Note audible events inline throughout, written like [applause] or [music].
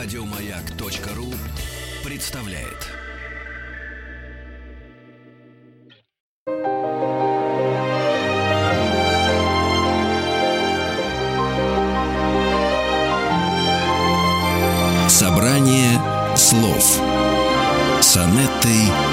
Радиомаяк.ру представляет. Собрание слов с Анеттой.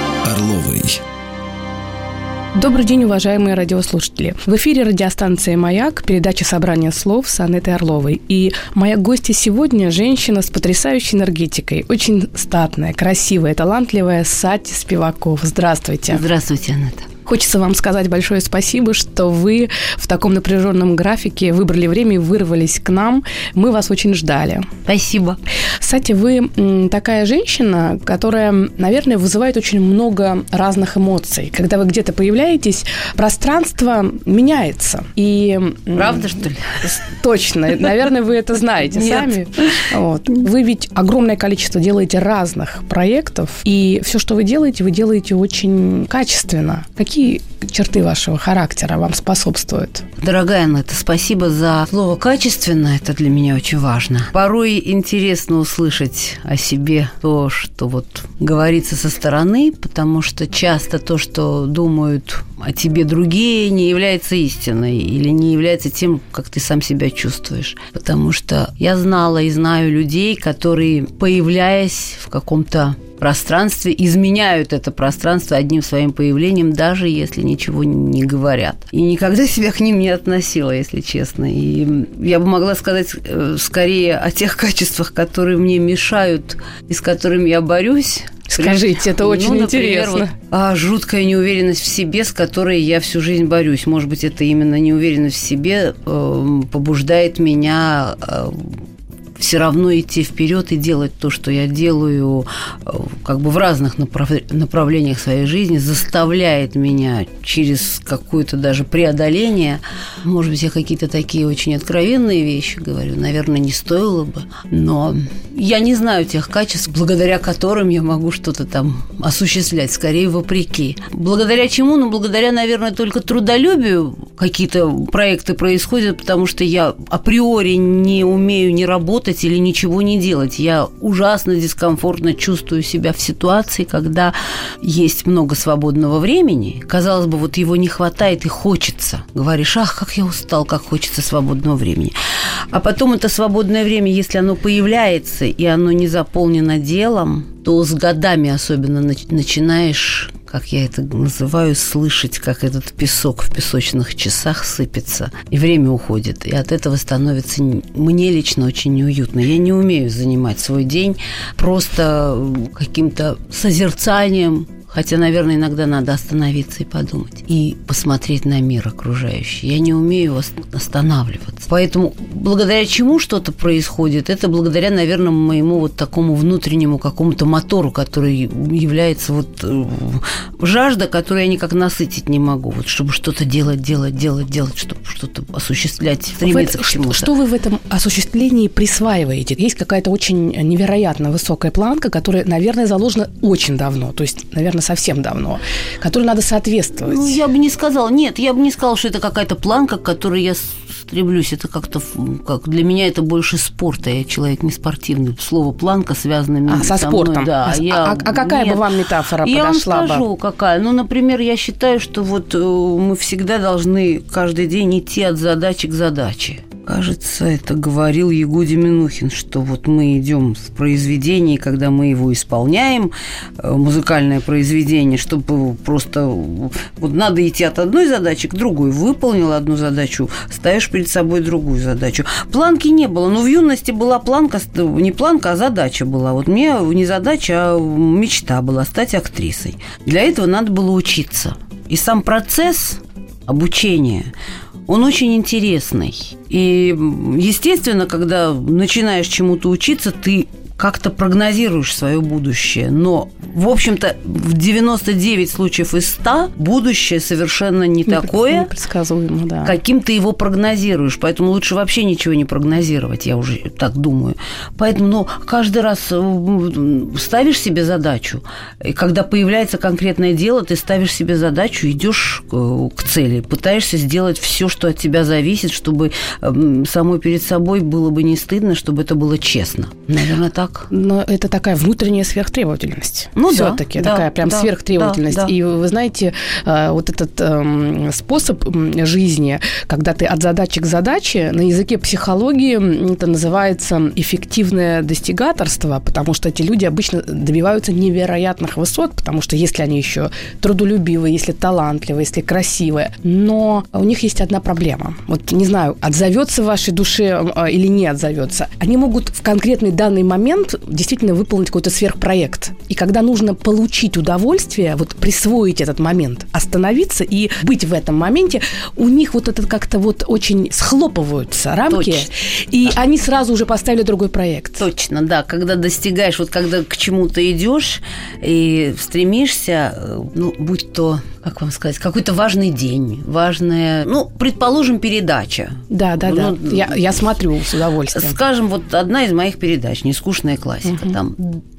Добрый день, уважаемые радиослушатели. В эфире радиостанция «Маяк», передача «Собрание слов» с Анетой Орловой. И моя гостья сегодня – женщина с потрясающей энергетикой. Очень статная, красивая, талантливая Сати Спиваков. Здравствуйте. Здравствуйте, Анетта. Хочется вам сказать большое спасибо, что вы в таком напряженном графике выбрали время и вырвались к нам. Мы вас очень ждали. Спасибо. Кстати, вы такая женщина, которая, наверное, вызывает очень много разных эмоций. Когда вы где-то появляетесь, пространство меняется. И... Правда, что ли? Точно. Наверное, вы это знаете Нет. сами. Вот. Вы ведь огромное количество делаете разных проектов, и все, что вы делаете, вы делаете очень качественно. Какие черты вашего характера вам способствуют? Дорогая Анетта, спасибо за слово «качественно». Это для меня очень важно. Порой интересно услышать о себе то, что вот говорится со стороны, потому что часто то, что думают о тебе другие, не является истиной или не является тем, как ты сам себя чувствуешь. Потому что я знала и знаю людей, которые, появляясь в каком-то пространстве, изменяют это пространство одним своим появлением, даже если ничего не говорят. И никогда себя к ним не относила, если честно. И я бы могла сказать э, скорее о тех качествах, которые мне мешают и с которыми я борюсь, Скажите, это очень ну, например, интересно. Вот, а, жуткая неуверенность в себе, с которой я всю жизнь борюсь. Может быть, это именно неуверенность в себе э, побуждает меня э, все равно идти вперед и делать то, что я делаю, как бы в разных направ... направлениях своей жизни, заставляет меня через какое-то даже преодоление. Может быть, я какие-то такие очень откровенные вещи говорю, наверное, не стоило бы, но я не знаю тех качеств, благодаря которым я могу что-то там осуществлять, скорее вопреки. Благодаря чему? Ну, благодаря, наверное, только трудолюбию какие-то проекты происходят, потому что я априори не умею не работать или ничего не делать. Я ужасно дискомфортно чувствую себя в ситуации, когда есть много свободного времени. Казалось бы, вот его не хватает и хочется. Говоришь, ах, как я устал, как хочется свободного времени. А потом это свободное время, если оно появляется и оно не заполнено делом, то с годами особенно начинаешь как я это называю, слышать, как этот песок в песочных часах сыпется, и время уходит. И от этого становится мне лично очень неуютно. Я не умею занимать свой день просто каким-то созерцанием Хотя, наверное, иногда надо остановиться и подумать. И посмотреть на мир окружающий. Я не умею останавливаться. Поэтому благодаря чему что-то происходит, это благодаря, наверное, моему вот такому внутреннему какому-то мотору, который является вот э, жажда, которую я никак насытить не могу. Вот чтобы что-то делать, делать, делать, делать, чтобы что-то осуществлять, стремиться вы, к чему-то. Что вы в этом осуществлении присваиваете? Есть какая-то очень невероятно высокая планка, которая, наверное, заложена очень давно. То есть, наверное, совсем давно, которой надо соответствовать. Ну, я бы не сказала, нет, я бы не сказала, что это какая-то планка, к которой я стремлюсь. Это как-то, как для меня это больше спорта. Я человек не спортивный. Слово планка связано а, со, со спортом. Мной, да. А, я, а, а какая нет, бы вам метафора я подошла вам скажу, бы? какая. Ну, например, я считаю, что вот э, мы всегда должны каждый день идти от задачи к задаче. Кажется, это говорил Ягуди Минухин, что вот мы идем в произведение, когда мы его исполняем, э, музыкальное произведение, чтобы просто вот надо идти от одной задачи к другой. Выполнил одну задачу, ставишь перед собой другую задачу. Планки не было, но в юности была планка, не планка, а задача была. Вот мне не задача, а мечта была стать актрисой. Для этого надо было учиться. И сам процесс обучения он очень интересный. И, естественно, когда начинаешь чему-то учиться, ты как-то прогнозируешь свое будущее. Но, в общем-то, в 99 случаев из 100 будущее совершенно не такое, Непредсказуемо, да. каким ты его прогнозируешь. Поэтому лучше вообще ничего не прогнозировать, я уже так думаю. Поэтому ну, каждый раз э, ставишь себе задачу, и когда появляется конкретное дело, ты ставишь себе задачу, идешь к цели, пытаешься сделать все, что от тебя зависит, чтобы самой перед собой было бы не стыдно, чтобы это было честно. Наверное, так так. Но это такая внутренняя сверхтребовательность. Ну Все-таки да, такая прям да, сверхтребовательность. да, да. И вы знаете, э, вот этот эм, способ жизни, когда ты от задачи к задаче, на языке психологии это называется эффективное достигаторство, потому что эти люди обычно добиваются невероятных высот, потому что если они еще трудолюбивые, если талантливые, если красивые, но у них есть одна проблема. Вот не знаю, отзовется в вашей душе э, или не отзовется. Они могут в конкретный данный момент действительно выполнить какой-то сверхпроект. И когда нужно получить удовольствие, вот присвоить этот момент, остановиться и быть в этом моменте, у них вот это как-то вот очень схлопываются рамки, Точно. и они сразу уже поставили другой проект. Точно, да. Когда достигаешь, вот когда к чему-то идешь и стремишься, э, ну, будь то, как вам сказать, какой-то важный день, важная, ну, предположим, передача. Да, да, да. Ну, Я, я смотрю с удовольствием. Скажем, вот одна из моих передач, нескучная классика, там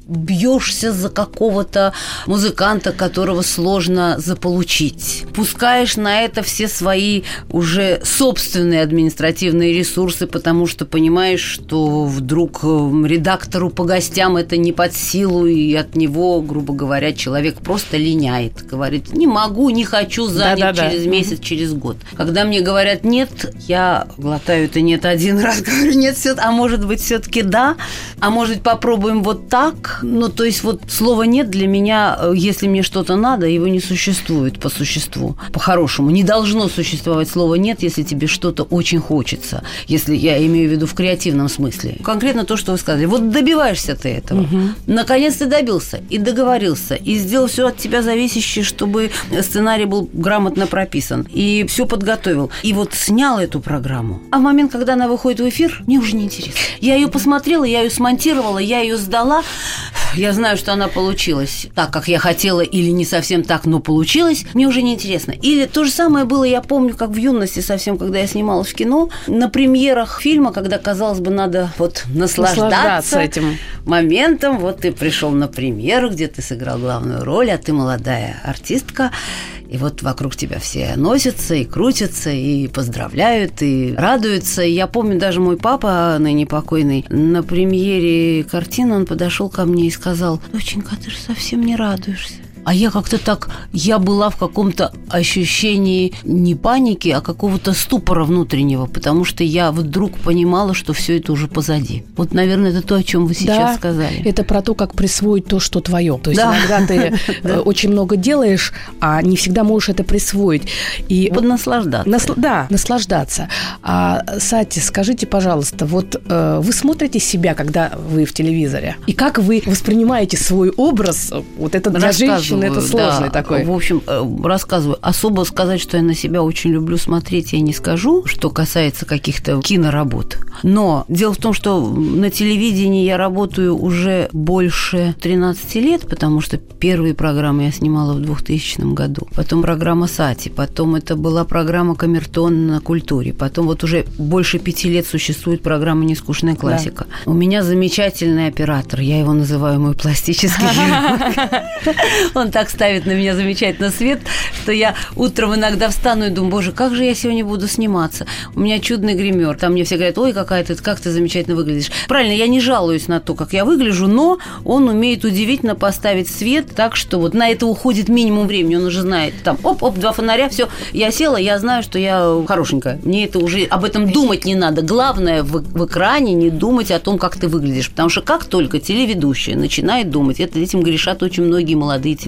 бьешься за какого-то музыканта, которого сложно заполучить. Пускаешь на это все свои уже собственные административные ресурсы, потому что понимаешь, что вдруг редактору по гостям это не под силу, и от него, грубо говоря, человек просто линяет. Говорит, не могу, не хочу, занят Да-да-да. через месяц, через год. Когда мне говорят нет, я глотаю это нет один [laughs] раз, говорю нет, все, а может быть все-таки да, а может попробуем вот так. Ну, то есть вот слово нет для меня, э, если мне что-то надо, его не существует по существу, по-хорошему. Не должно существовать слово нет, если тебе что-то очень хочется, если я имею в виду в креативном смысле. Конкретно то, что вы сказали. Вот добиваешься ты этого. Наконец ты добился и договорился, и сделал все от тебя зависящее, чтобы сценарий был грамотно прописан, и все подготовил. И вот снял эту программу. А в момент, когда она выходит в эфир, мне уже не интересно. Я ее посмотрела, я ее смонтировала, я ее сдала. Я знаю, что она получилась так, как я хотела, или не совсем так, но получилось. Мне уже не интересно. Или то же самое было, я помню, как в юности совсем, когда я снималась в кино, на премьерах фильма, когда, казалось бы, надо вот наслаждаться, Наслаждаться этим. моментом. Вот ты пришел на премьеру, где ты сыграл главную роль, а ты молодая артистка. И вот вокруг тебя все носятся и крутятся, и поздравляют, и радуются. И я помню, даже мой папа, ныне покойный, на премьере картины он подошел ко мне и сказал, «Доченька, ты же совсем не радуешься». А я как-то так, я была в каком-то ощущении не паники, а какого-то ступора внутреннего, потому что я вдруг понимала, что все это уже позади. Вот, наверное, это то, о чем вы сейчас да, сказали. Это про то, как присвоить то, что твое. То есть Да. иногда ты [laughs] э, очень много делаешь, а не всегда можешь это присвоить. И Поднаслаждаться. Насл- да, наслаждаться. А, Сати, скажите, пожалуйста, вот э, вы смотрите себя, когда вы в телевизоре? И как вы воспринимаете свой образ? Вот это для женщины это сложный да. такой. В общем, э, рассказываю. Особо сказать, что я на себя очень люблю смотреть, я не скажу, что касается каких-то киноработ. Но дело в том, что на телевидении я работаю уже больше 13 лет, потому что первые программы я снимала в 2000 году. Потом программа «Сати», потом это была программа «Камертон» на культуре. Потом вот уже больше пяти лет существует программа «Нескучная классика». У меня замечательный оператор, я его называю мой пластический [laughs] хирург. [laughs] Он так ставит на меня замечательно свет, что я утром иногда встану и думаю, боже, как же я сегодня буду сниматься? У меня чудный гример. Там мне все говорят, ой, какая ты, как ты замечательно выглядишь. Правильно, я не жалуюсь на то, как я выгляжу, но он умеет удивительно поставить свет так, что вот на это уходит минимум времени. Он уже знает, там, оп-оп, два фонаря, все. Я села, я знаю, что я хорошенькая. Мне это уже, об этом думать не надо. Главное в, в экране не думать о том, как ты выглядишь. Потому что как только телеведущая начинает думать, это этим грешат очень многие молодые телеведущие.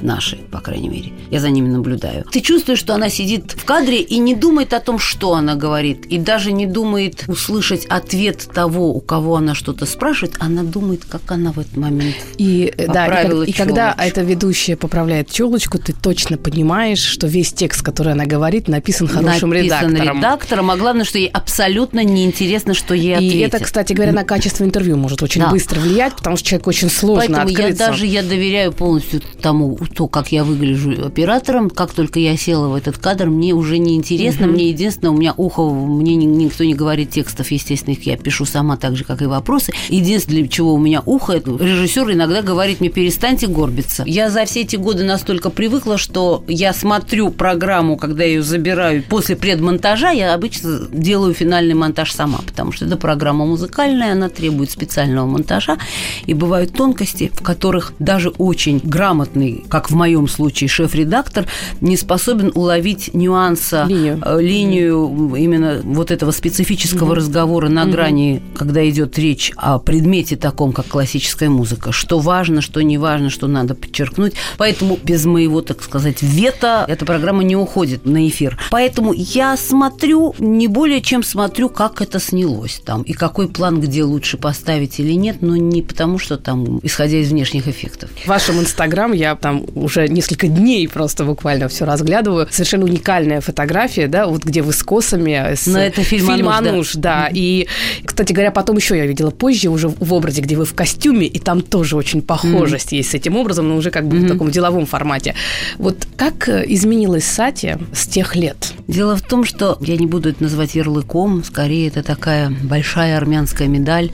Наши, по крайней мере. Я за ними наблюдаю. Ты чувствуешь, что она сидит в кадре и не думает о том, что она говорит. И даже не думает услышать ответ того, у кого она что-то спрашивает. Она думает, как она в этот момент И, э, да, и, и когда эта ведущая поправляет челочку, ты точно понимаешь, что весь текст, который она говорит, написан хорошим написан редактором. редактором, а главное, что ей абсолютно неинтересно, что ей И ответят. это, кстати говоря, на качество интервью может очень Да. быстро влиять, потому что человек очень сложно Поэтому я открыться. даже я доверяю полностью полностью тому, то, как я выгляжу оператором. Как только я села в этот кадр, мне уже не интересно. Угу. Мне единственное, у меня ухо, мне никто не говорит текстов, естественно, их я пишу сама так же, как и вопросы. Единственное, для чего у меня ухо, это режиссер иногда говорит мне, перестаньте горбиться. Я за все эти годы настолько привыкла, что я смотрю программу, когда ее забираю после предмонтажа, я обычно делаю финальный монтаж сама, потому что это программа музыкальная, она требует специального монтажа, и бывают тонкости, в которых даже очень грамотный, как в моем случае, шеф-редактор не способен уловить нюанса, линию, э, линию именно вот этого специфического угу. разговора на угу. грани, когда идет речь о предмете таком, как классическая музыка, что важно, что не важно, что надо подчеркнуть. Поэтому без моего, так сказать, вета эта программа не уходит на эфир. Поэтому я смотрю, не более чем смотрю, как это снялось там, и какой план где лучше поставить или нет, но не потому, что там, исходя из внешних эффектов. В вашем Инстаграм я там уже несколько дней просто буквально все разглядываю. Совершенно уникальная фотография, да, вот где вы с косами. С... Но это фильм, фильм «Ануш», да. да. И, кстати говоря, потом еще я видела позже уже в образе, где вы в костюме, и там тоже очень похожесть mm. есть с этим образом, но уже как бы mm-hmm. в таком деловом формате. Вот как изменилась Сати с тех лет? Дело в том, что я не буду это называть ярлыком, скорее это такая большая армянская медаль,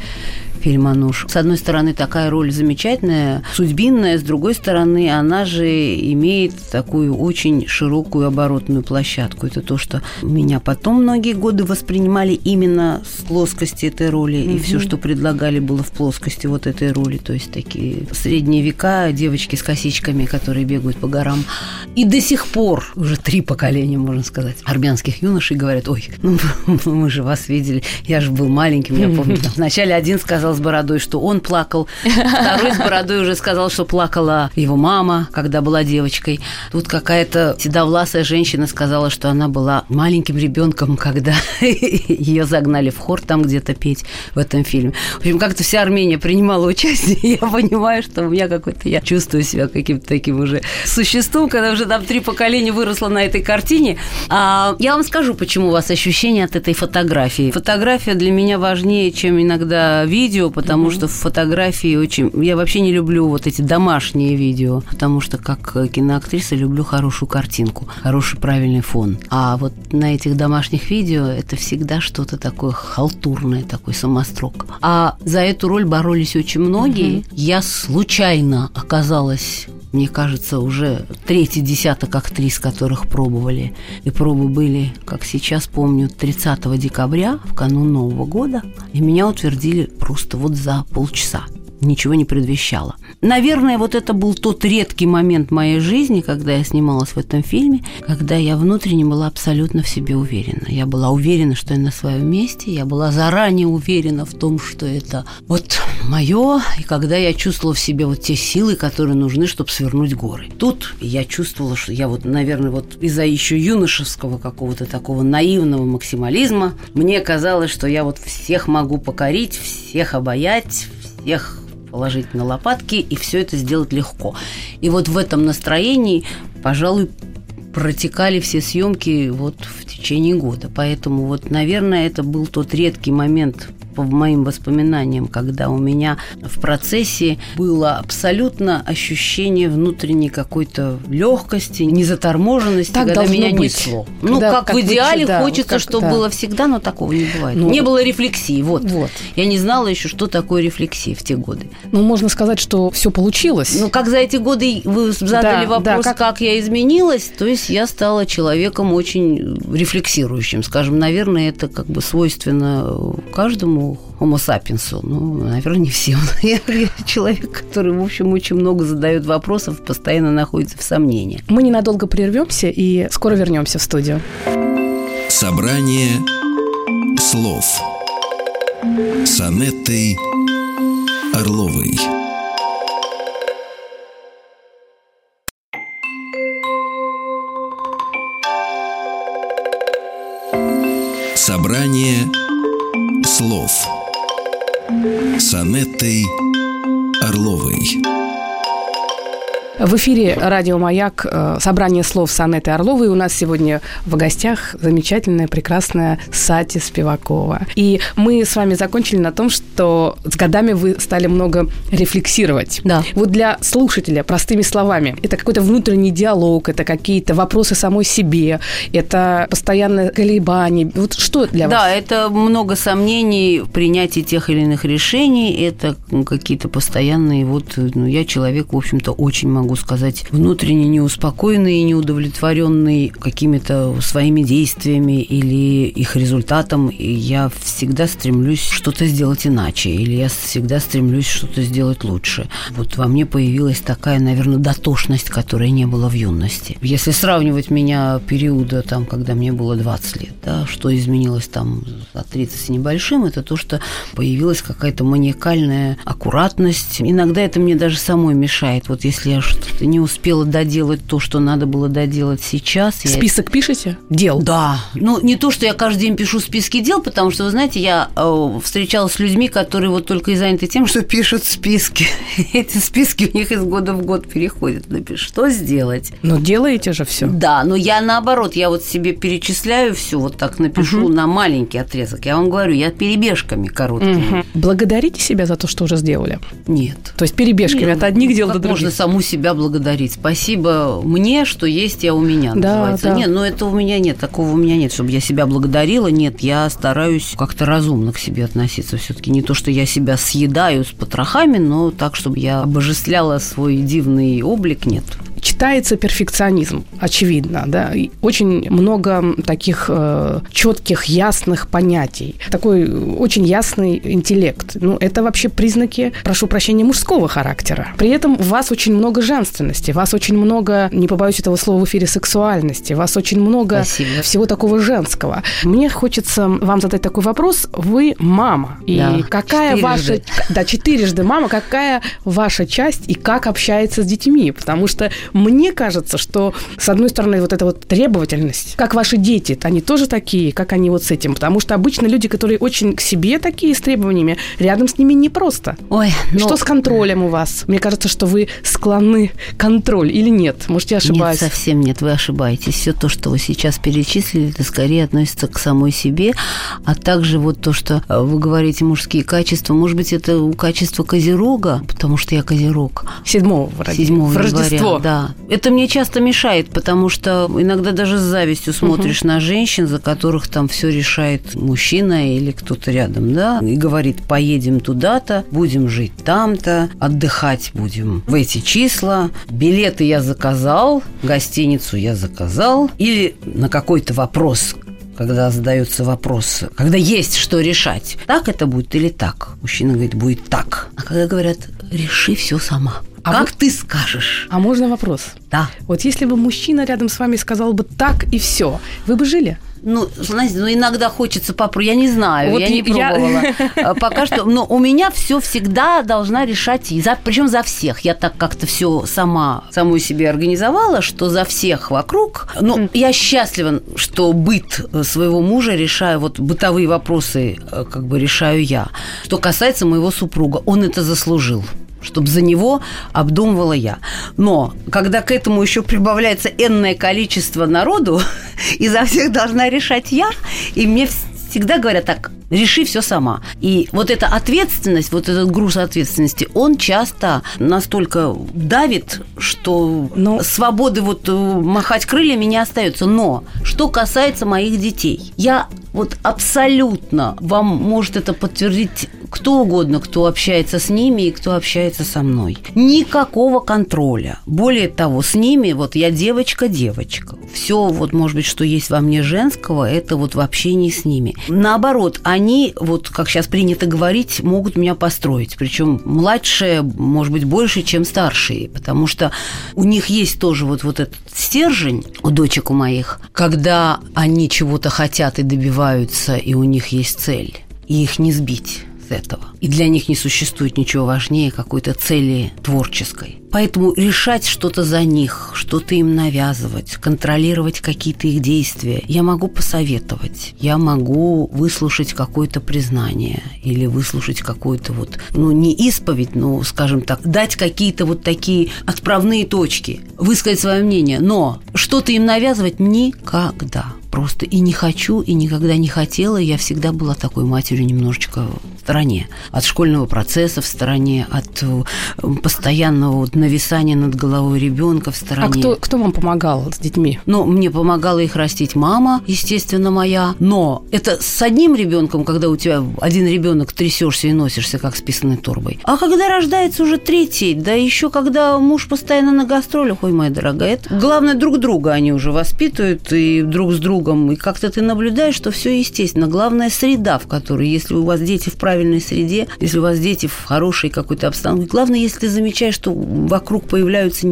фильм «Ануш». С одной стороны, такая роль замечательная, судьбинная, с другой стороны, она же имеет такую очень широкую оборотную площадку. Это то, что меня потом многие годы воспринимали именно с плоскости этой роли, mm-hmm. и все, что предлагали, было в плоскости вот этой роли. То есть такие средние века, девочки с косичками, которые бегают по горам. И до сих пор, уже три поколения, можно сказать, армянских юношей говорят, ой, ну, [laughs] мы же вас видели, я же был маленьким, я помню. Вначале один сказал, сказал с бородой, что он плакал. Второй с бородой уже сказал, что плакала его мама, когда была девочкой. Тут какая-то седовласая женщина сказала, что она была маленьким ребенком, когда [laughs] ее загнали в хор там где-то петь в этом фильме. В общем, как-то вся Армения принимала участие. [laughs] Я понимаю, что у меня какой-то... Я чувствую себя каким-то таким уже существом, когда уже там три поколения выросло на этой картине. А я вам скажу, почему у вас ощущение от этой фотографии. Фотография для меня важнее, чем иногда видео, видео, потому mm-hmm. что в фотографии очень... Я вообще не люблю вот эти домашние видео, потому что как киноактриса люблю хорошую картинку, хороший правильный фон. А вот на этих домашних видео это всегда что-то такое халтурное, такой самострок. А за эту роль боролись очень многие. Mm-hmm. Я случайно оказалась мне кажется, уже третий десяток актрис, которых пробовали. И пробы были, как сейчас помню, 30 декабря, в канун Нового года. И меня утвердили просто вот за полчаса ничего не предвещало. Наверное, вот это был тот редкий момент моей жизни, когда я снималась в этом фильме, когда я внутренне была абсолютно в себе уверена. Я была уверена, что я на своем месте, я была заранее уверена в том, что это вот мое, и когда я чувствовала в себе вот те силы, которые нужны, чтобы свернуть горы. Тут я чувствовала, что я вот, наверное, вот из-за еще юношеского какого-то такого наивного максимализма, мне казалось, что я вот всех могу покорить, всех обаять, всех положить на лопатки и все это сделать легко. И вот в этом настроении, пожалуй, протекали все съемки вот в течение года. Поэтому вот, наверное, это был тот редкий момент по моим воспоминаниям, когда у меня в процессе было абсолютно ощущение внутренней какой-то легкости, незаторможенности, так когда меня быть. несло. Ну, когда, как, как в идеале да, хочется, как, чтобы да. было всегда, но такого не бывает. Ну, не было рефлексии, вот. вот. Я не знала еще, что такое рефлексия в те годы. Ну, можно сказать, что все получилось. Ну, как за эти годы вы задали да, вопрос, да, как... как я изменилась, то есть я стала человеком очень рефлексирующим, скажем, наверное, это как бы свойственно каждому homo sapiens. Ну, наверное, не все. [laughs] Я, я человек, который, в общем, очень много задает вопросов, постоянно находится в сомнении. Мы ненадолго прервемся и скоро вернемся в студию. Собрание слов с Анеттой Орловой. Собрание слов с Анеттой Орловой. В эфире радио «Маяк» э, собрание слов с Анеттой Орловой. У нас сегодня в гостях замечательная, прекрасная Сати Спивакова. И мы с вами закончили на том, что с годами вы стали много рефлексировать. Да. Вот для слушателя, простыми словами, это какой-то внутренний диалог, это какие-то вопросы самой себе, это постоянное колебание. Вот что для Да, вас? это много сомнений в принятии тех или иных решений, это какие-то постоянные, вот, ну, я человек, в общем-то, очень могу сказать, внутренне неуспокоенный и неудовлетворенный какими-то своими действиями или их результатом, и я всегда стремлюсь что-то сделать иначе, или я всегда стремлюсь что-то сделать лучше. Вот во мне появилась такая, наверное, дотошность, которой не было в юности. Если сравнивать меня периода, там, когда мне было 20 лет, да, что изменилось там за 30 с небольшим, это то, что появилась какая-то маниакальная аккуратность. Иногда это мне даже самой мешает. Вот если я не успела доделать то, что надо было доделать сейчас. я Список пишете? Дел? да. Ну, не то, что я каждый день пишу списки дел, потому что, вы знаете, я э, встречалась с людьми, которые вот только и заняты тем, что пишут списки. [laughs] Эти списки у них из года в год переходят. Напиши, что сделать? Но делаете же все. Да, но я наоборот, я вот себе перечисляю все, вот так напишу на маленький отрезок. Я вам говорю, я перебежками короткими. Благодарите себя за то, что уже сделали. Нет. То есть перебежками Нет, от одних дел как до других. можно саму себя благодарить? Спасибо мне, что есть я у меня, Да, называется. да. Нет, ну это у меня нет, такого у меня нет, чтобы я себя благодарила. Нет, я стараюсь как-то разумно к себе относиться. Все-таки не то, что я себя съедаю с потрохами, но так, чтобы я обожествляла свой дивный облик, нет. Читается перфекционизм, очевидно, да, и очень много таких э, четких, ясных понятий, такой очень ясный интеллект. Ну, это вообще признаки, прошу прощения, мужского характера. При этом у вас очень много женственности, у вас очень много, не побоюсь этого слова в эфире, сексуальности, у вас очень много Спасибо. всего такого женского. Мне хочется вам задать такой вопрос. Вы мама. И Да, какая ваша... четырежды. Да, четырежды мама. Какая ваша часть и как общается с детьми? Потому что мне кажется, что, с одной стороны, вот эта вот требовательность, как ваши дети, они тоже такие, как они вот с этим. Потому что обычно люди, которые очень к себе такие с требованиями, рядом с ними непросто. Ой, ну, Что с контролем у вас? Мне кажется, что вы склонны контроль или нет? Может, я ошибаюсь? Нет, совсем нет, вы ошибаетесь. Все то, что вы сейчас перечислили, это скорее относится к самой себе, а также вот то, что э, вы говорите мужские качества, может быть, это у качества козерога, потому что я козерог. Седьмого в 7 в Рождество. января, да. Это мне часто мешает, потому что иногда даже с завистью смотришь на женщин, за которых там все решает мужчина или кто-то рядом, да, и говорит, поедем туда-то, будем жить там-то, отдыхать будем в эти числа, билеты я заказал, гостиницу я заказал, или на какой-то вопрос когда задается вопрос, когда есть что решать, так это будет или так? Мужчина говорит, будет так. А когда говорят, реши все сама. А как вы- ты скажешь? А можно вопрос? Да. Вот если бы мужчина рядом с вами сказал бы так и все, вы бы жили? Ну, знаете, ну иногда хочется попробовать. Я не знаю, Вот я не я- пробовала. [laughs] А, Пока что. Но у меня все всегда должна решать. И за, причем за всех. Я так как-то все сама, саму себе организовала, что за всех вокруг. Ну, я счастлива, что быт э, своего мужа решаю, вот бытовые вопросы э, как бы решаю я. Что касается моего супруга, он это заслужил чтобы за него обдумывала я. Но когда к этому еще прибавляется энное количество народу, [laughs] и за всех должна решать я, и мне вс- всегда говорят так, реши все сама. И вот эта ответственность, вот этот груз ответственности, он часто настолько давит, что Но- свободы вот э, махать крыльями не остается. Но что касается моих детей, я вот абсолютно вам может это подтвердить кто угодно, кто общается с ними и кто общается со мной. Никакого контроля. Более того, с ними вот я девочка-девочка. Все вот, может быть, что есть во мне женского, это вот в общении с ними. Наоборот, они, вот как сейчас принято говорить, могут меня построить. Причем младшие, может быть, больше, чем старшие, потому что у них есть тоже вот, вот этот стержень у дочек у моих, когда они чего-то хотят и добиваются, и у них есть цель, и их не сбить этого. И для них не существует ничего важнее какой-то цели творческой. Поэтому решать что-то за них, что-то им навязывать, контролировать какие-то их действия, я могу посоветовать. Я могу выслушать какое-то признание или выслушать какое-то вот, ну, не исповедь, но, скажем так, дать какие-то вот такие отправные точки, высказать свое мнение. Но что-то им навязывать никогда просто и не хочу, и никогда не хотела. Я всегда была такой матерью немножечко в стороне. От школьного процесса в стороне, от э, постоянного вот нависания над головой ребенка в стороне. А кто, кто вам помогал с детьми? Ну, мне помогала их растить мама, естественно, моя. Но это с одним ребенком, когда у тебя один ребенок трясешься и носишься, как с писаной торбой. А когда рождается уже третий, да еще когда муж постоянно на гастролях, ой, моя дорогая, это главное друг друга они уже воспитывают и друг с другом другом, и как-то ты наблюдаешь, что все естественно. Главная среда, в которой, если у вас дети в правильной среде, если у вас дети в хорошей какой-то обстановке, главное, если ты замечаешь, что вокруг появляются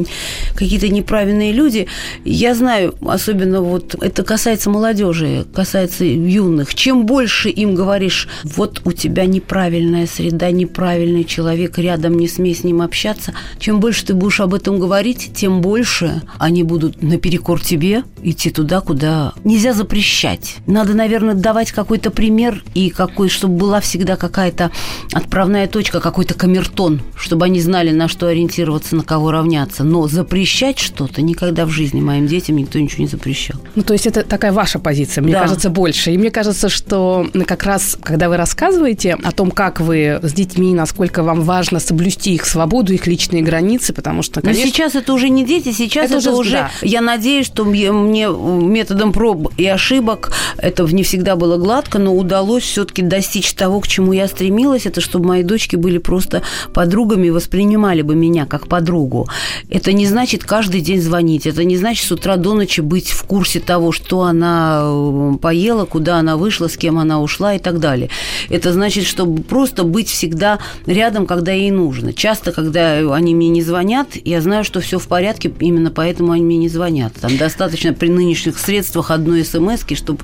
какие-то неправильные люди, я знаю, особенно вот это касается молодежи, касается юных, чем больше им говоришь, вот у тебя неправильная среда, неправильный человек, рядом не смей с ним общаться, чем больше ты будешь об этом говорить, тем больше они будут наперекор тебе идти туда, куда не нельзя запрещать. Надо, наверное, давать какой-то пример и какой, чтобы была всегда какая-то отправная точка, какой-то камертон, чтобы они знали, на что ориентироваться, на кого равняться. Но запрещать что-то никогда в жизни моим детям никто ничего не запрещал. Ну, то есть это такая ваша позиция, мне да. кажется, больше. И мне кажется, что как раз, когда вы рассказываете о том, как вы с детьми, насколько вам важно соблюсти их свободу, их личные границы, потому что, конечно... Но сейчас это уже не дети, сейчас это, это уже... Да. Я надеюсь, что мне методом проб и ошибок. Это не всегда было гладко, но удалось все-таки достичь того, к чему я стремилась. Это чтобы мои дочки были просто подругами, воспринимали бы меня как подругу. Это не значит каждый день звонить. Это не значит с утра до ночи быть в курсе того, что она э, поела, куда она вышла, с кем она ушла и так далее. Это значит, чтобы просто быть всегда рядом, когда ей нужно. Часто, когда они мне не звонят, я знаю, что все в порядке, именно поэтому они мне не звонят. Там достаточно при нынешних средствах одной одной смс чтобы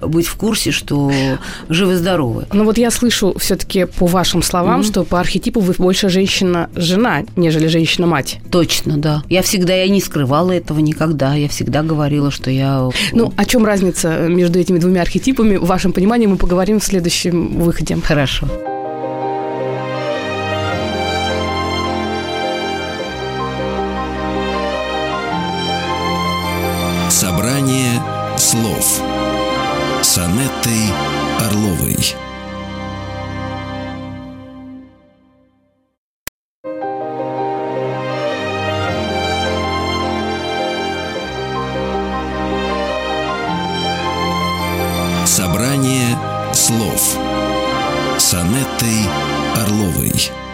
быть в курсе, что живы-здоровы. Ну вот я слышу все-таки по вашим словам, mm-hmm. что по архетипу вы больше женщина-жена, нежели женщина-мать. Точно, да. Я всегда, я не скрывала этого никогда. Я всегда говорила, что я... Ну, о чем разница между этими двумя архетипами? В вашем понимании мы поговорим в следующем выходе. Хорошо. Собрание слов с Анеттой Орловой. Собрание слов с Анеттой Орловой.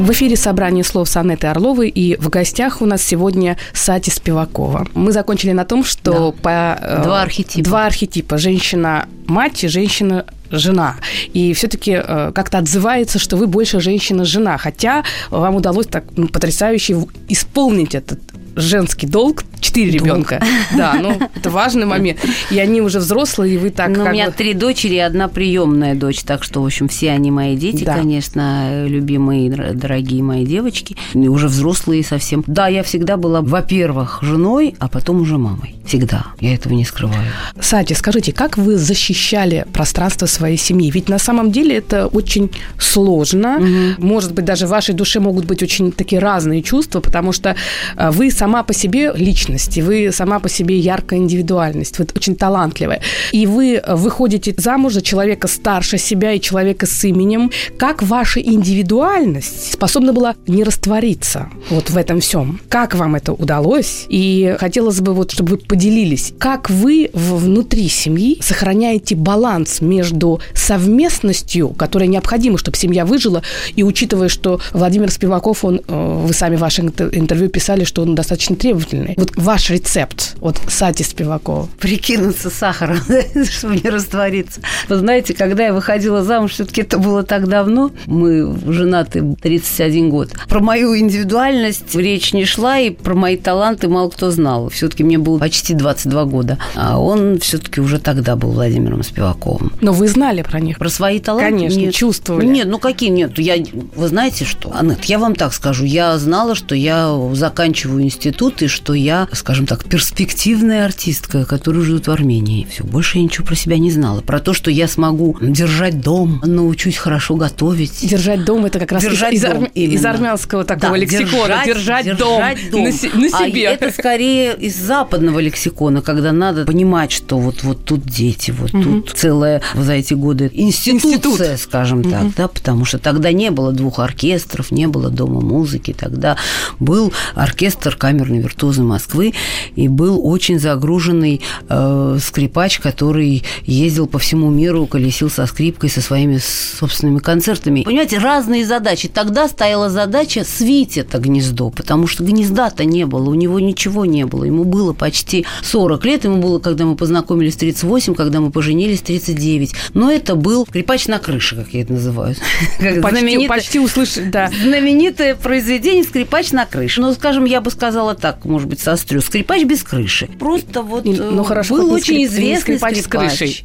В эфире собрание слов с Анеттой Орловой, и в гостях у нас сегодня Сати Спивакова. Мы закончили на том, что да. по... Э, два архетипа. Два архетипа. Женщина-мать и женщина жена. И все-таки э, как-то отзывается, что вы больше женщина-жена, хотя вам удалось так ну, потрясающе исполнить этот женский долг, четыре ребенка. Да, ну, это важный момент. И они уже взрослые, и вы так Ну, у меня бы... три дочери и одна приемная дочь, так что, в общем, все они мои дети, да. конечно, любимые, дорогие мои девочки, и уже взрослые совсем. Да, я всегда была, во-первых, женой, а потом уже мамой. Всегда. Я этого не скрываю. Сати, скажите, как вы защищали пространство своей семьи? Ведь на самом деле это очень сложно. Угу. Может быть, даже в вашей душе могут быть очень такие разные чувства, потому что э, вы сама по себе личность, вы сама по себе яркая индивидуальность, вы очень талантливая. И вы выходите замуж за человека старше себя и человека с именем. Как ваша индивидуальность способна была не раствориться вот в этом всем? Как вам это удалось? И хотелось бы вот, чтобы вы поделились, как вы внутри семьи сохраняете баланс между совместностью, которая необходима, чтобы семья выжила, и учитывая, что Владимир Спиваков, он, э, вы сами в вашем интервью писали, что он достаточно требовательный. Вот ваш рецепт от Сати Спивакова? Прикинуться сахаром, [laughs] чтобы не раствориться. Вы знаете, когда я выходила замуж, все-таки это было так давно. Мы женаты 31 год. Про мою индивидуальность речь не шла, и про мои таланты мало кто знал. Все-таки мне было почти 22 года. А он все-таки уже тогда был Владимиром Спиваковым. Но вы знали про них? Про свои таланты? Конечно, нет. чувствовали. Нет, ну какие нет? Я, вы знаете что? Анет, я вам так скажу. Я знала, что я заканчиваю институт и что я, скажем так, перспективная артистка, которая живет в Армении. Все, больше я ничего про себя не знала. Про то, что я смогу держать дом, научусь хорошо готовить. Держать дом это как раз Держать из, из, дом, из именно. армянского такого Да, лексикона. Держать, дом, дом. На, се- на А себе. это скорее из западного лексикона, когда надо понимать, что вот, вот тут дети, вот тут целая за эти годы институция, Институт. скажем так, да, потому что тогда не было двух оркестров, не было дома музыки, тогда был оркестр камерной виртуозы Москвы и был очень загруженный э, скрипач, который ездил по всему миру, колесил со скрипкой, со своими собственными концертами. Понимаете, разные задачи. Тогда стояла задача свить это гнездо, потому что гнезда-то не было, у него ничего не было. Ему было почти 40 лет, ему было, когда мы познакомились, 38, когда мы поженились, 39. Но это был скрипач на крыше, как я это называю. [laughs] Как Почти, почти услышать, да. знаменитое произведение «Скрипач на крыше». Ну, скажем, я бы сказала так, может быть, сострю. «Скрипач без крыши». Просто вот Не- э, ну, хорошо, был очень скрип- известный скрипач с крышей.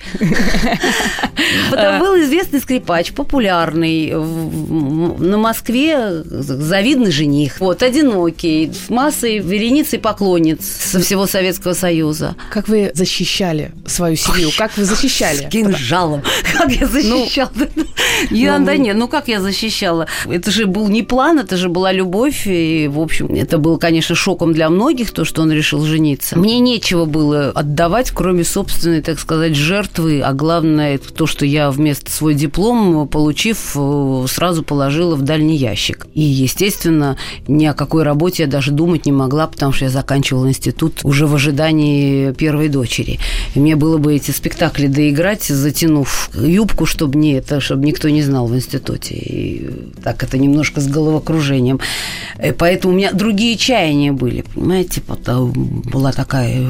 Это был известный скрипач, популярный. в- На Москве завидный жених. Вот, одинокий, с массой, вереницей поклонниц со всего Советского Союза. Как вы защищали свою семью? Как вы защищали? С кинжалом. [laughs] Как я защищала? Я, да нет, ну как я защищала? Это же был не план, это же была любовь. И, в общем, это было, конечно, шоком для многих, то, что он решил жениться. Мне нечего было отдавать, кроме собственной, так сказать, жертвы. А главное, то, что я вместо свой диплом, получив, э, сразу положила в дальний ящик. И, естественно, ни о какой работе я даже думать не могла, потому что я заканчивала институт уже в ожидании первой дочери. И мне было бы эти спектакли доиграть, затянув юбку, чтобы не это, чтобы никто не знал в институте. И так это немножко с головокружением. Э, Поэтому у меня другие чаяния были, понимаете, потом была такая...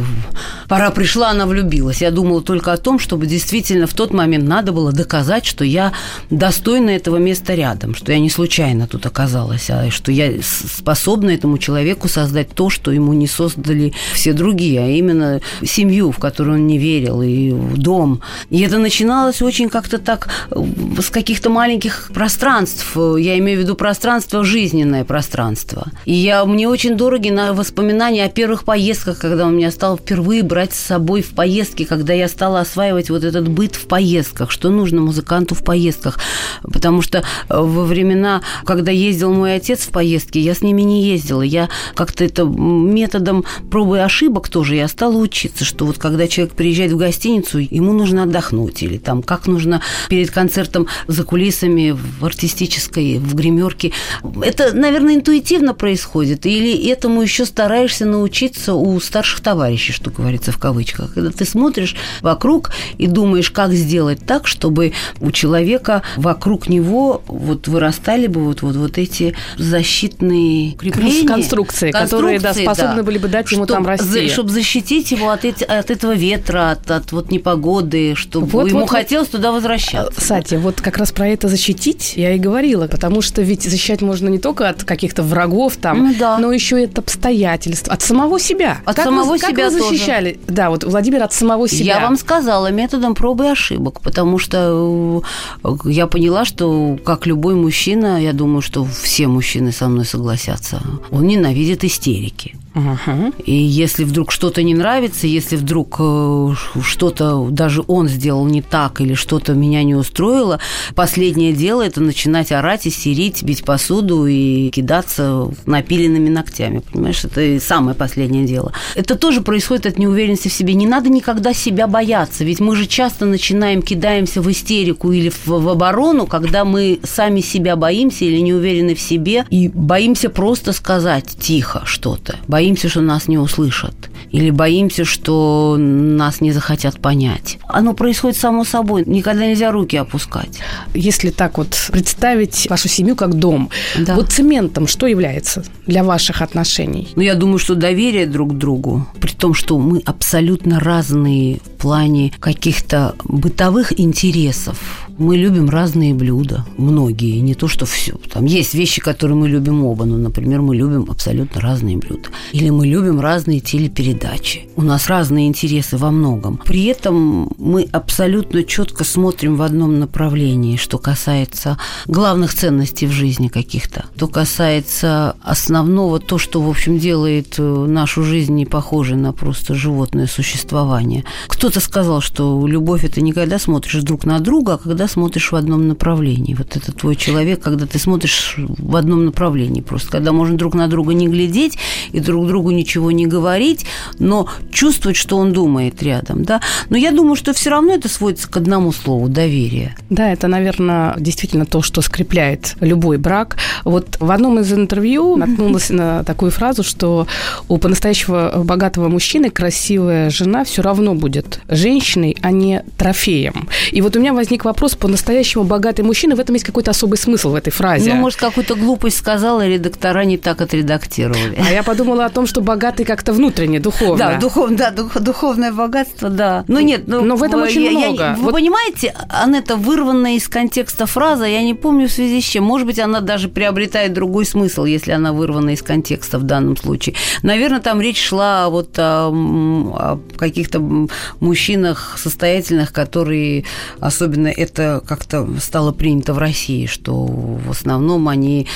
Пора пришла, она влюбилась. Я думала только о том, чтобы действительно в тот момент надо было доказать, что я достойна этого места рядом, что я не случайно тут оказалась, а что я способна этому человеку создать то, что ему не создали все другие, а именно семью, в которую он не верил, и дом. И это начиналось очень как-то так э, с каких-то маленьких пространств. Я имею в виду пространство, жизненное пространство. И я, мне очень дороги на воспоминания первых поездках, когда он меня стал впервые брать с собой в поездки, когда я стала осваивать вот этот быт в поездках, что нужно музыканту в поездках. Потому что э, во времена, когда ездил мой отец в поездки, я с ними не ездила. Я как-то это методом пробы и ошибок тоже я стала учиться, что вот когда человек приезжает в гостиницу, ему нужно отдохнуть, или там как нужно перед концертом за кулисами в артистической, в гримерке. Это, наверное, интуитивно происходит, или этому еще стараешься научиться у старших товарищей, что говорится в кавычках. Когда ты смотришь вокруг и думаешь, как сделать так, чтобы у человека вокруг него вот вырастали бы вот, вот, вот эти защитные укрепления. Конструкции, которые, да, способны были бы дать ему там расти. Чтобы защитить его от, эти- от этого ветра, от, от вот непогоды, чтобы Вот, ему вот, вот. хотелось туда возвращаться. Кстати, вот как раз про это защитить я и говорила, потому что ведь защищать можно не только от каких-то врагов там, Ну да. но еще и от обстоятельств, от самого себя. От Как самого вы, как себя вы тоже. защищали? Да, вот Владимир от самого себя. Я вам сказала методом пробы и ошибок, потому что э, я поняла, что как любой мужчина, я думаю, что все мужчины со мной согласятся, он ненавидит истерики. Ага. И если вдруг что-то не нравится, если вдруг э, что-то даже он сделал не так или что-то меня не устроило, последнее дело это начинать орать, истерить, бить посуду и кидаться напиленными ногтями. Понимаешь, это и самое последнее дело. Это тоже происходит от неуверенности в себе. Не надо никогда себя бояться, ведь мы же часто начинаем, кидаемся в истерику или в, в оборону, когда мы сами себя боимся или не уверены в себе и боимся просто сказать тихо что-то. Боимся боимся, что нас не услышат или боимся, что нас не захотят понять. Оно происходит само собой. Никогда нельзя руки опускать. Если так вот представить вашу семью как дом, да. вот цементом что является для ваших отношений? Ну, я думаю, что доверие друг к другу, при том, что мы абсолютно разные в плане каких-то бытовых интересов, мы любим разные блюда, многие, не то что все. Там есть вещи, которые мы любим оба, ну, например, мы любим абсолютно разные блюда. Или мы любим разные телепередачи. У нас разные интересы во многом. При этом мы абсолютно четко смотрим в одном направлении, что касается главных ценностей в жизни каких-то, то касается основного, то, что, в общем, делает э, нашу жизнь не похожей на просто животное существование. Кто-то сказал, что любовь – это не когда смотришь друг на друга, а когда смотришь в одном направлении. Вот это твой человек, когда ты смотришь в одном направлении просто, когда можно друг на друга не глядеть и друг другу ничего не говорить, но чувствовать, что он думает рядом, да. Но я думаю, что все равно это сводится к одному слову – доверие. Да, это, наверное, действительно то, что скрепляет любой брак. Вот в одном из интервью наткнулась на такую фразу, что у по-настоящего богатого мужчины красивая жена все равно будет женщиной, а не трофеем. И вот у меня возник вопрос, по-настоящему богатый мужчина, в этом есть какой-то особый смысл в этой фразе. Ну, может, какую-то глупость сказала, редактора не так отредактировали. А я подумала о том, что богатый как-то внутренне, духовно. Да, духов, да дух, духовное богатство, да. Ну, нет, ну, но в этом очень я, много. Я, вы вот... понимаете, Анетта, вырванная из контекста фраза, я не помню в связи с чем. Может быть, она даже приобретает другой смысл, если она вырвана из контекста в данном случае. Наверное, там речь шла вот о, о каких-то мужчинах состоятельных, которые особенно это как-то стало принято в России, что в основном они...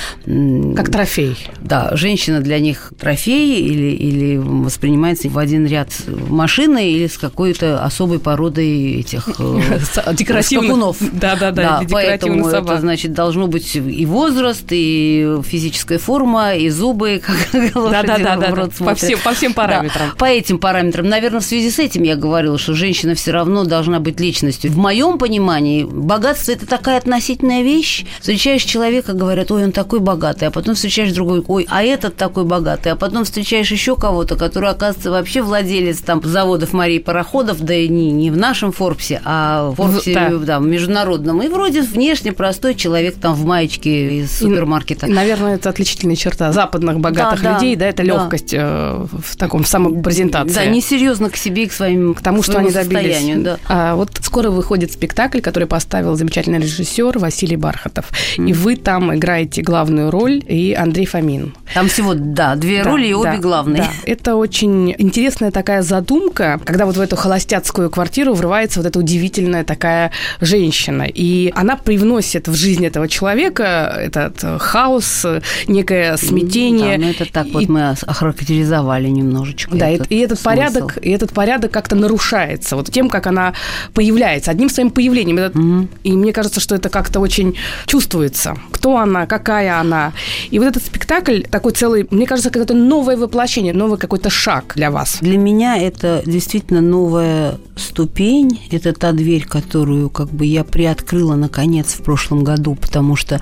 Как трофей. Да, женщина для них трофей или, или воспринимается в один ряд машины или с какой-то особой породой этих э, декоративных. Да, да, да. Поэтому это, значит, должно быть и возраст, и физическая форма, и зубы, [laughs] как да, да, да, да, по всем, по всем параметрам. По этим параметрам. Наверное, в связи с этим я говорила, что женщина все равно должна быть личностью. В моем понимании богатство – это такая относительная вещь. Встречаешь человека, говорят, ой, он такой богатый, а потом встречаешь другой, ой, а этот такой богатый, а потом встречаешь еще кого-то, который, оказывается, вообще владелец там заводов Марии Пароходов, да и не, не в нашем Форбсе, а в Форбсе, да. Да, международном. И вроде внешне простой человек там в маечке из супермаркета. И, наверное, это отличительная черта западных богатых да, людей, да, да это легкость да. в таком самопрезентации. Да, несерьезно к себе и к своим к тому, к что они добились. Да. А вот скоро выходит спектакль, который поставил замечательный режиссер Василий Бархатов. Mm. И вы там играете главную роль, и Андрей Фомин. Там всего, да, две да, роли и обе главные. Да. Это очень интересная такая задумка, когда вот в эту холостяцкую квартиру врывается вот эта удивительная такая женщина. И она привносит в жизнь этого человека этот хаос, некое смятение. Да, ну это так и... вот мы охарактеризовали немножечко. Да, этот и, и этот смысл. порядок, и этот порядок как-то нарушается вот тем, как она появляется, одним своим появлением. Этот mm И мне кажется, что это как-то очень чувствуется. Кто она, какая она. И вот этот спектакль такой целый, мне кажется, какое-то новое воплощение, новый какой-то шаг для вас. Для меня это действительно новая ступень. Это та дверь, которую как бы я приоткрыла наконец в прошлом году, потому что,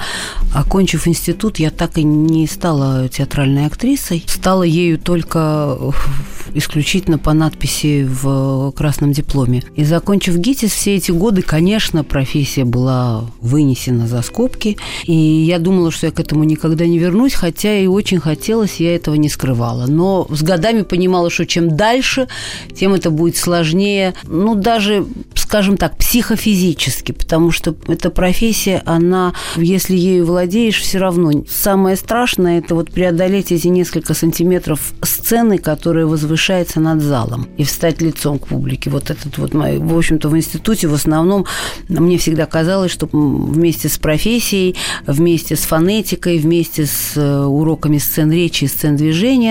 окончив институт, я так и не стала театральной актрисой. Стала ею только исключительно по надписи в красном дипломе. И закончив ГИТИС, все эти годы, конечно, профессия была вынесена за скобки. И я думала, что я к этому никогда не вернусь, хотя и очень хотелось, я этого не скрывала. Но с годами понимала, что чем дальше, тем это будет сложнее, ну, даже, скажем так, психофизически, потому что эта профессия, она, если ею владеешь, все равно. Самое страшное – это вот преодолеть эти несколько сантиметров сцены, которая возвышается над залом, и встать лицом к публике. Вот этот вот, мой, в общем-то, в институте в основном мне всегда казалось, что вместе с профессией, вместе с фонетикой, вместе с э, уроками сцен речи и сцен движения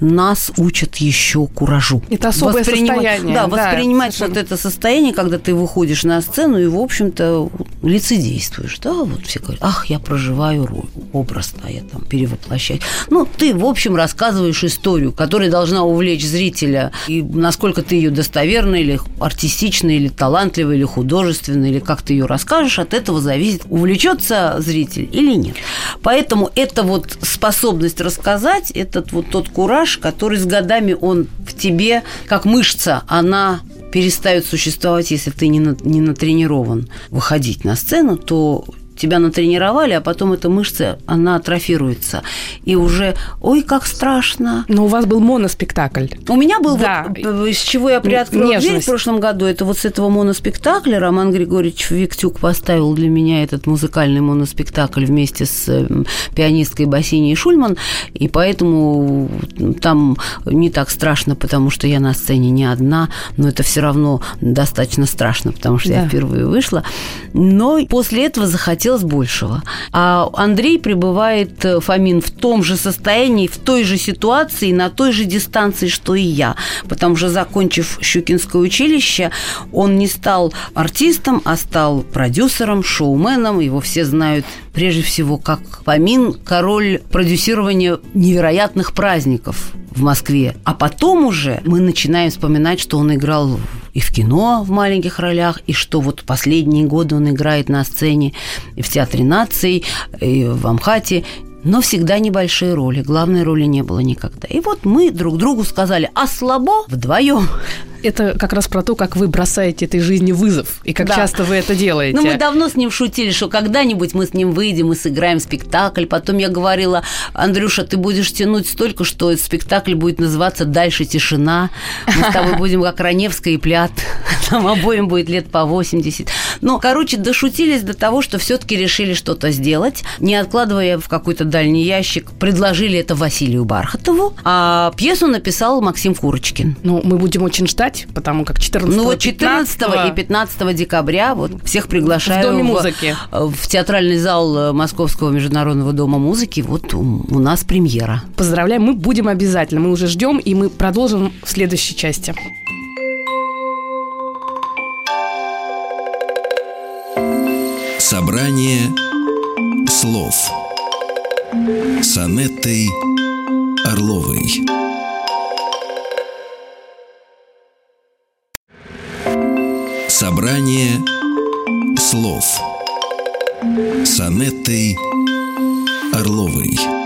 нас учат еще куражу. Это особое состояние. Да, да воспринимать вот это состояние, когда ты выходишь на сцену и, в общем-то, лицедействуешь, да, вот все говорят, ах, я проживаю роль, образ, да, я там перевоплощаю. Ну, ты, в общем, рассказываешь историю, которая должна увлечь зрителя, и насколько ты ее достоверно или артистично, или талантливо, или художественно, или как ты ее расскажешь, от этого зависит, увлечется зритель или нет. Поэтому это вот способность рассказать, этот вот тот кураж, который с годами он в тебе, как мышца, она перестает существовать, если ты не, на, не натренирован. Выходить на сцену, то тебя натренировали, а потом эта мышца, она атрофируется. И уже, ой, как страшно. Но у вас был моноспектакль. У меня был, да. вот, с чего я приоткрыла Нежность. дверь в прошлом году, это вот с этого моноспектакля Роман Григорьевич Виктюк поставил для меня этот музыкальный моноспектакль вместе с эм, пианисткой Бассини Шульман, и поэтому там не так страшно, потому что я на сцене не одна, но это все равно достаточно страшно, потому что да. я впервые вышла. Но после этого захотела хотелось большего. А Андрей пребывает, э, Фомин, в том же состоянии, в той же ситуации, на той же дистанции, что и я. Потому что, закончив Щукинское училище, он не стал артистом, а стал продюсером, шоуменом. Его все знают прежде всего как Фомин, король продюсирования невероятных праздников в Москве. А потом уже мы начинаем вспоминать, что он играл и в кино в маленьких ролях, и что вот последние годы он играет на сцене и в Театре наций, и в Амхате, но всегда небольшие роли. Главной роли не было никогда. И вот мы друг другу сказали, а слабо вдвоем это как раз про то, как вы бросаете этой жизни вызов, и как да. часто вы это делаете. Ну, мы давно с ним шутили, что когда-нибудь мы с ним выйдем и сыграем спектакль. Потом я говорила, Андрюша, ты будешь тянуть столько, что спектакль будет называться «Дальше тишина». Мы с тобой будем как Раневская и Плят. [laughs] Там обоим будет лет по 80. Ну, короче, дошутились до того, что все таки решили что-то сделать, не откладывая в какой-то дальний ящик. Предложили это Василию Бархатову, а пьесу написал Максим Курочкин. Ну, мы будем очень ждать ждать, потому как 14 Ну вот 14 15 и 15 декабря вот всех приглашаю в, Доме музыки. в, в театральный зал Московского международного дома музыки. Вот у, у нас премьера. Поздравляем, мы будем обязательно. Мы уже ждем, и мы продолжим в следующей части. Собрание слов с Анеттой Орловой. Собрание слов с Анеттой Орловой.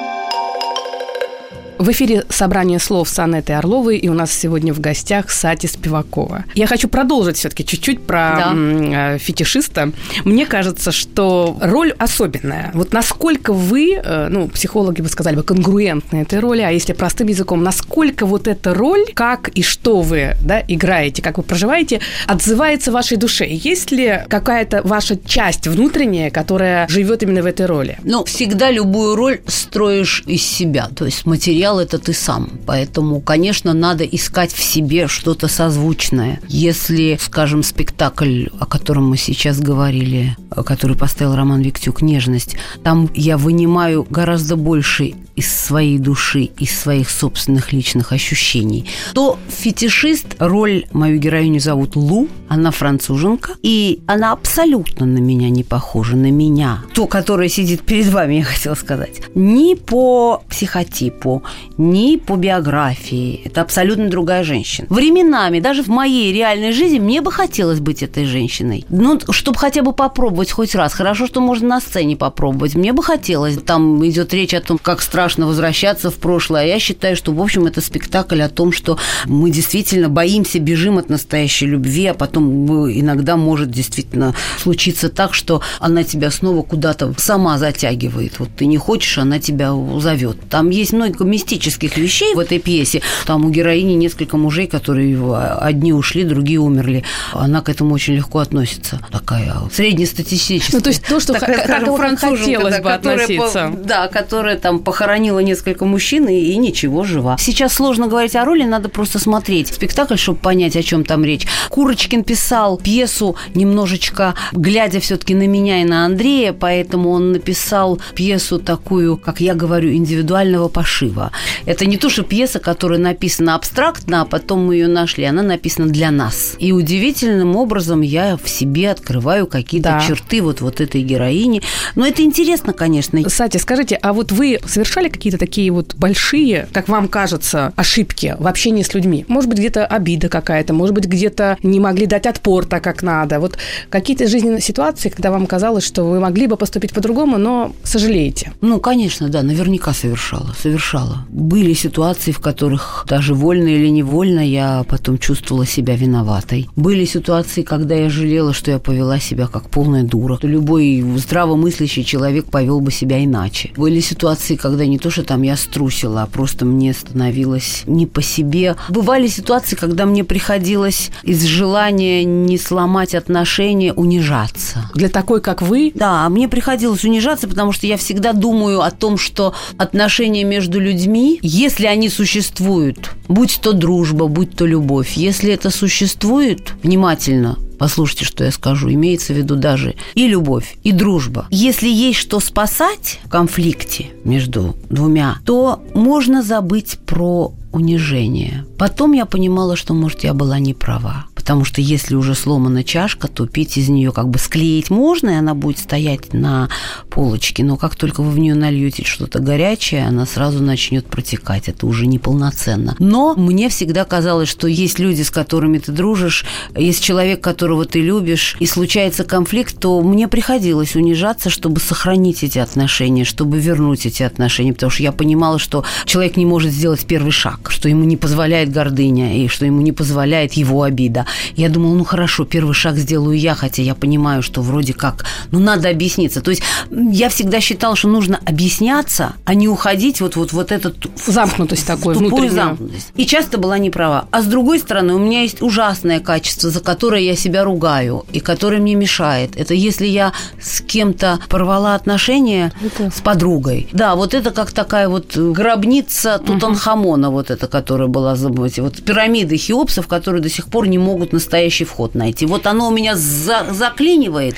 В эфире собрание слов с Анетой Орловой, и у нас сегодня в гостях Сати Спивакова. Я хочу продолжить все-таки чуть-чуть про да. Э, фетишиста. Мне кажется, что роль особенная. Вот насколько вы, э, ну, психологи бы сказали бы, конгруентны этой роли, а если простым языком, насколько вот эта роль, как и что вы да, играете, как вы проживаете, отзывается в вашей душе? Есть ли какая-то ваша часть внутренняя, которая живет именно в этой роли? Ну, всегда любую роль строишь из себя, то есть материал материал это ты сам. Поэтому, конечно, надо искать в себе что-то созвучное. Если, скажем, спектакль, о котором мы сейчас говорили, который поставил Роман Виктюк «Нежность», там я вынимаю гораздо больше из своей души, из своих собственных личных ощущений, то фетишист, роль мою героиню зовут Лу, она француженка, и она абсолютно на меня не похожа, на меня. То, которое сидит перед вами, я хотела сказать. Ни по психотипу, ни по биографии. Это абсолютно другая женщина. Временами, даже в моей реальной жизни, мне бы хотелось быть этой женщиной. Ну, чтобы хотя бы попробовать хоть раз. Хорошо, что можно на сцене попробовать. Мне бы хотелось. Там идет речь о том, как страшно возвращаться в прошлое. А я считаю, что, в общем, это спектакль о том, что мы действительно боимся, бежим от настоящей любви, а потом иногда может действительно случиться так, что она тебя снова куда-то сама затягивает. Вот ты не хочешь, она тебя зовет. Там есть много мистических вещей в этой пьесе. Там у героини несколько мужей, которые одни ушли, другие умерли. Она к этому очень легко относится. Такая среднестатистическая. Ну, то есть то, что такая, как, скажем, как хотелось бы относиться. По, да, которая там похоронила несколько мужчин и, и ничего, жива. Сейчас сложно говорить о роли, надо просто смотреть спектакль, чтобы понять, о чем там речь. Курочкин писал пьесу немножечко, глядя все-таки на меня и на Андрея, поэтому он написал пьесу такую, как я говорю, индивидуального пошива. Это не то, что пьеса, которая написана абстрактно, а потом мы ее нашли, она написана для нас. И удивительным образом я в себе открываю какие-то да. черты вот, вот этой героини. Но это интересно, конечно. Сати, скажите, а вот вы совершали какие-то такие вот большие, как вам кажется, ошибки в общении с людьми? Может быть, где-то обида какая-то, может быть, где-то не могли дать отпор так, как надо. Вот какие-то жизненные ситуации, когда вам казалось, что вы могли бы поступить по-другому, но сожалеете? Ну, конечно, да, наверняка совершала, совершала. Были ситуации, в которых даже вольно или невольно я потом чувствовала себя виноватой. Были ситуации, когда я жалела, что я повела себя как полная дура. Любой здравомыслящий человек повел бы себя иначе. Были ситуации, когда не то, что там я струсила, а просто мне становилось не по себе. Бывали ситуации, когда мне приходилось из желания не сломать отношения унижаться. Для такой, как вы? Да, мне приходилось унижаться, потому что я всегда думаю о том, что отношения между людьми, если они существуют, будь то дружба, будь то любовь, если это существует, внимательно Послушайте, что я скажу. Имеется в виду даже и любовь, и дружба. Если есть что спасать в конфликте между двумя, то можно забыть про унижение. Потом я понимала, что, может, я была не права. Потому что если уже сломана чашка, то пить из нее как бы склеить можно, и она будет стоять на полочке. Но как только вы в нее нальете что-то горячее, она сразу начнет протекать. Это уже неполноценно. Но мне всегда казалось, что есть люди, с которыми ты дружишь, есть человек, которого ты любишь, и случается конфликт, то мне приходилось унижаться, чтобы сохранить эти отношения, чтобы вернуть эти отношения. Потому что я понимала, что человек не может сделать первый шаг, что ему не позволяет гордыня, и что ему не позволяет его обида. Я думала, ну хорошо, первый шаг сделаю я, хотя я понимаю, что вроде как, ну надо объясниться. То есть я всегда считала, что нужно объясняться, а не уходить вот вот вот этот замкнутость такой внутреннюю замкнутость. И часто была не права. А с другой стороны, у меня есть ужасное качество, за которое я себя ругаю и которое мне мешает. Это если я с кем-то порвала отношения это... с подругой. Да, вот это как такая вот гробница Тутанхамона, угу. вот эта, которая была, забыть, вот пирамиды Хеопсов, которые до сих пор не могут могут настоящий вход найти. Вот оно у меня за заклинивает,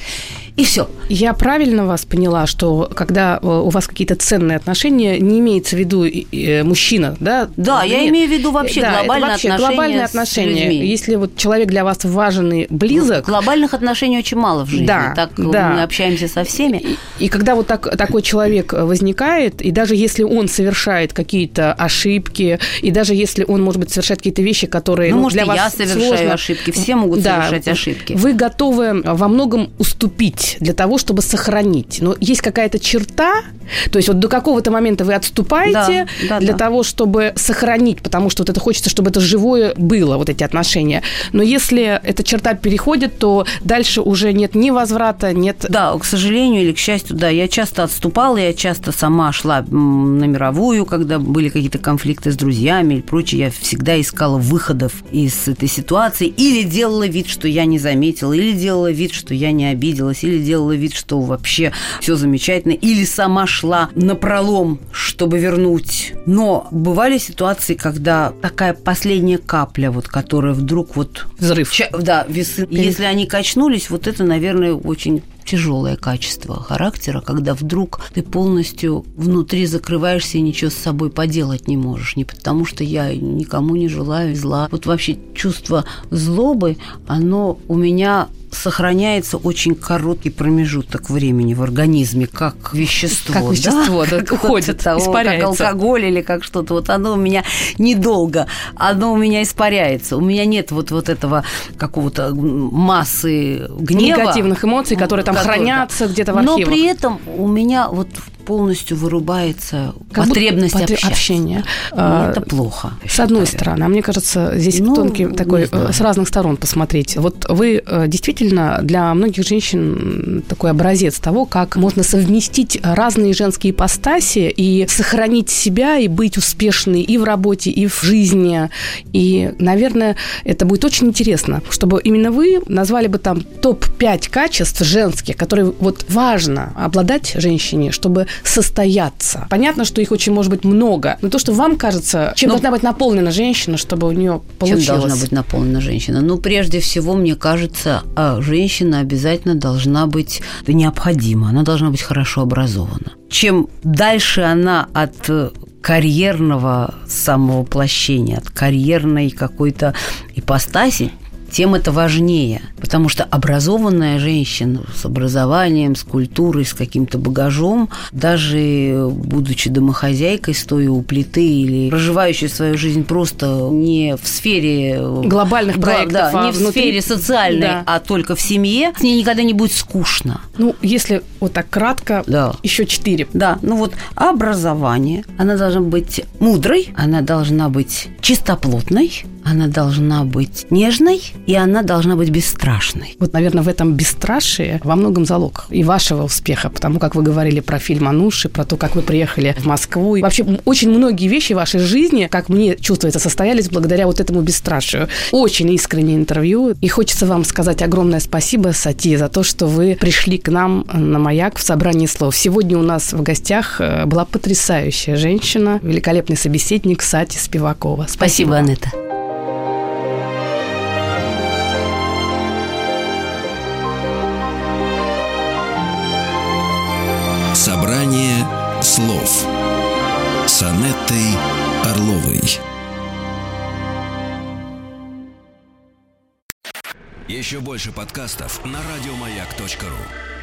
и все. Я правильно вас поняла, что когда э, у вас какие-то ценные отношения, не имеется в виду э, мужчина, да? Да, Нет. я имею в виду вообще да, глобальные вообще отношения. Глобальные отношения. Людьми. Если вот человек для вас важен и близок. Ну, глобальных отношений очень мало в жизни. Да, так да. мы общаемся со всеми. И, и когда вот так, такой человек возникает, и даже если он совершает какие-то ошибки, и даже если он, может быть, совершает какие-то вещи, которые ну, ну, может, для и вас я совершаю сложно. ошибки, все могут да, совершать ошибки. Вы готовы во многом уступить для того, чтобы сохранить. Но есть какая-то черта, то есть вот до какого-то момента вы отступаете да, да, для да. того, чтобы сохранить, потому что вот это хочется, чтобы это живое было, вот эти отношения. Но если эта черта переходит, то дальше уже нет ни возврата, нет... Да, к сожалению или к счастью, да, я часто отступала, я часто сама шла на мировую, когда были какие-то конфликты с друзьями и прочее, я всегда искала выходов из этой ситуации или делала вид, что я не заметила, или делала вид, что я не обиделась, или делала вид, что вообще все замечательно, или сама шла на пролом, чтобы вернуть. Но бывали ситуации, когда такая последняя капля, вот, которая вдруг вот... Взрыв. Ча- да, весы. Перед... Если они качнулись, вот это, наверное, очень тяжелое качество характера, когда вдруг ты полностью внутри закрываешься и ничего с собой поделать не можешь. Не потому, что я никому не желаю зла. Вот вообще чувство злобы, оно у меня сохраняется очень короткий промежуток времени в организме, как вещество. Как вещество, да, [laughs] да уходит, того, испаряется. Как алкоголь или как что-то. Вот оно у меня недолго, оно у меня испаряется. У меня нет вот, вот этого какого-то массы гнева. Негативных эмоций, которые там которые, хранятся где-то в архивах. Но при этом у меня вот полностью вырубается как потребность будто, общения. Ну, это плохо. С одной стороны, а мне кажется, здесь ну, тонкий такой э, с разных сторон посмотреть. Вот вы э, действительно для многих женщин такой образец того, как можно совместить разные женские ипостаси и сохранить себя и быть успешной и в работе, и в жизни. И, наверное, это будет очень интересно, чтобы именно вы назвали бы там топ-5 качеств женских, которые вот важно обладать женщине, чтобы состояться. Понятно, что их очень может быть много, но то, что вам кажется, чем но... должна быть наполнена женщина, чтобы у нее получилось? Чем должна быть наполнена женщина? Ну, прежде всего, мне кажется, а, женщина обязательно должна быть необходима, она должна быть хорошо образована. Чем дальше она от карьерного самовоплощения, от карьерной какой-то ипостаси, тем это важнее. Потому что образованная женщина с образованием, с культурой, с каким-то багажом, даже будучи домохозяйкой, стоя у плиты или проживающей свою жизнь просто не в сфере глобальных проектов, да, а не в внутри... сфере социальной, да. а только в семье, с ней никогда не будет скучно. Ну, если вот так кратко, да. еще четыре. Да, ну вот образование, она должна быть мудрой, она должна быть чистоплотной, она должна быть нежной, и она должна быть бесстрашной. Вот, наверное, в этом бесстрашии во многом залог и вашего успеха, потому как вы говорили про фильм «Ануши», про то, как вы приехали в Москву. И вообще, очень многие вещи в вашей жизни, как мне чувствуется, состоялись благодаря вот этому бесстрашию. Очень искреннее интервью. И хочется вам сказать огромное спасибо, Сати, за то, что вы пришли к нам на «Маяк» в собрании слов. Сегодня у нас в гостях э, была потрясающая женщина, великолепный собеседник Сати Спивакова. Спасибо, спасибо Анетта. Слов с Анеттой Орловой. Еще больше подкастов на радиомаяк.ру